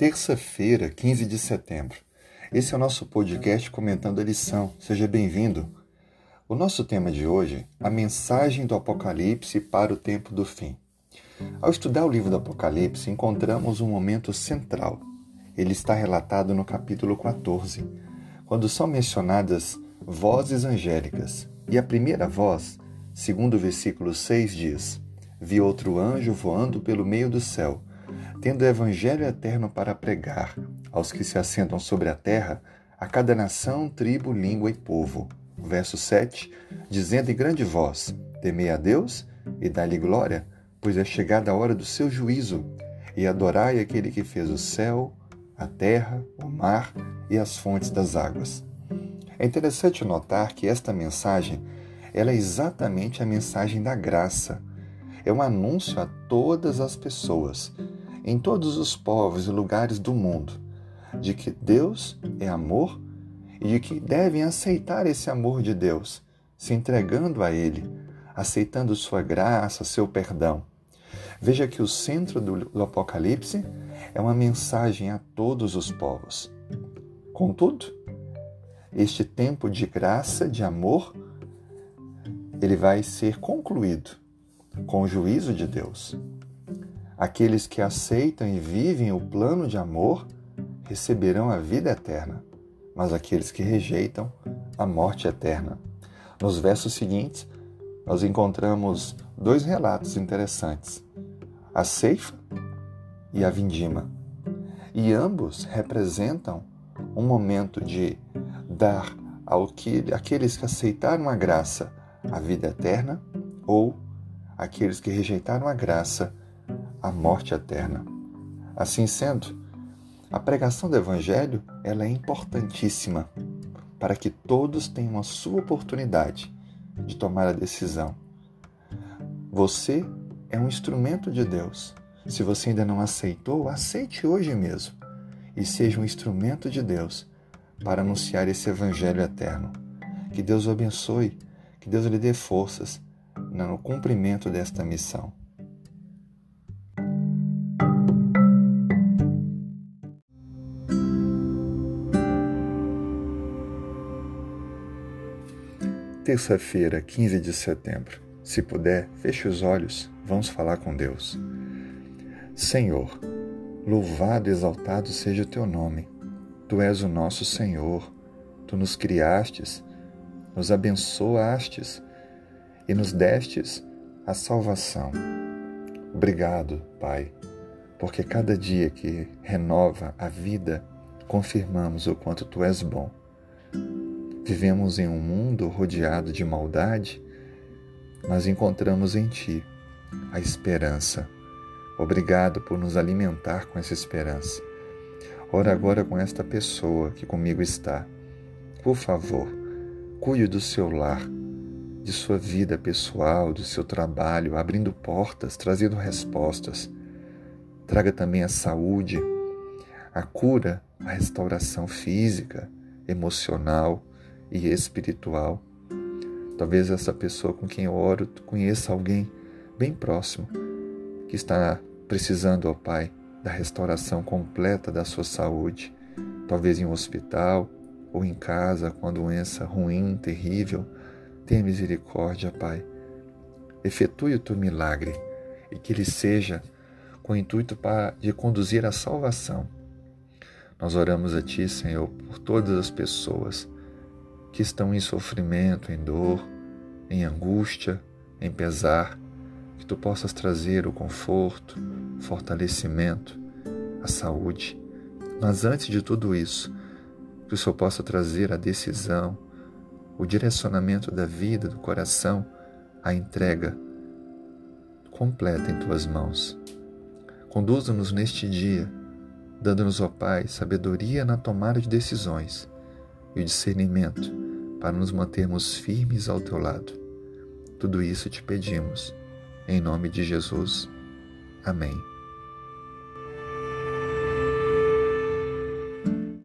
Terça-feira, 15 de setembro. Esse é o nosso podcast comentando a lição. Seja bem-vindo. O nosso tema de hoje, a mensagem do Apocalipse para o tempo do fim. Ao estudar o livro do Apocalipse, encontramos um momento central. Ele está relatado no capítulo 14, quando são mencionadas vozes angélicas. E a primeira voz, segundo o versículo 6, diz: Vi outro anjo voando pelo meio do céu tendo o Evangelho eterno para pregar aos que se assentam sobre a terra, a cada nação, tribo, língua e povo. Verso 7, dizendo em grande voz: Temei a Deus e dai-lhe glória, pois é chegada a hora do seu juízo, e adorai aquele que fez o céu, a terra, o mar e as fontes das águas. É interessante notar que esta mensagem ela é exatamente a mensagem da graça. É um anúncio a todas as pessoas em todos os povos e lugares do mundo de que Deus é amor e de que devem aceitar esse amor de Deus, se entregando a Ele, aceitando Sua graça, seu perdão. Veja que o centro do, do Apocalipse é uma mensagem a todos os povos. Contudo, este tempo de graça, de amor, ele vai ser concluído com o juízo de Deus. Aqueles que aceitam e vivem o plano de amor receberão a vida eterna, mas aqueles que rejeitam, a morte eterna. Nos versos seguintes, nós encontramos dois relatos interessantes: a ceifa e a vindima. E ambos representam um momento de dar ao que, aqueles que aceitaram a graça a vida eterna ou aqueles que rejeitaram a graça a morte eterna. Assim sendo, a pregação do evangelho ela é importantíssima para que todos tenham a sua oportunidade de tomar a decisão. Você é um instrumento de Deus. Se você ainda não aceitou, aceite hoje mesmo e seja um instrumento de Deus para anunciar esse evangelho eterno. Que Deus o abençoe, que Deus lhe dê forças no cumprimento desta missão. Terça-feira, 15 de setembro. Se puder, feche os olhos, vamos falar com Deus. Senhor, louvado e exaltado seja o teu nome. Tu és o nosso Senhor. Tu nos criastes, nos abençoastes e nos destes a salvação. Obrigado, Pai, porque cada dia que renova a vida, confirmamos o quanto tu és bom Vivemos em um mundo rodeado de maldade, mas encontramos em Ti a esperança. Obrigado por nos alimentar com essa esperança. Ora agora com esta pessoa que comigo está. Por favor, cuide do seu lar, de sua vida pessoal, do seu trabalho, abrindo portas, trazendo respostas. Traga também a saúde, a cura, a restauração física, emocional, e espiritual. Talvez essa pessoa com quem eu oro conheça alguém bem próximo que está precisando, ó Pai, da restauração completa da sua saúde, talvez em um hospital ou em casa com a doença ruim, terrível. Tenha misericórdia, Pai. Efetue o teu milagre e que ele seja com o intuito de conduzir à salvação. Nós oramos a Ti, Senhor, por todas as pessoas que estão em sofrimento, em dor, em angústia, em pesar, que tu possas trazer o conforto, o fortalecimento, a saúde. Mas antes de tudo isso, que o Senhor possa trazer a decisão, o direcionamento da vida, do coração, a entrega completa em tuas mãos. Conduza-nos neste dia, dando-nos, ó Pai, sabedoria na tomada de decisões e o discernimento para nos mantermos firmes ao teu lado. Tudo isso te pedimos. Em nome de Jesus. Amém.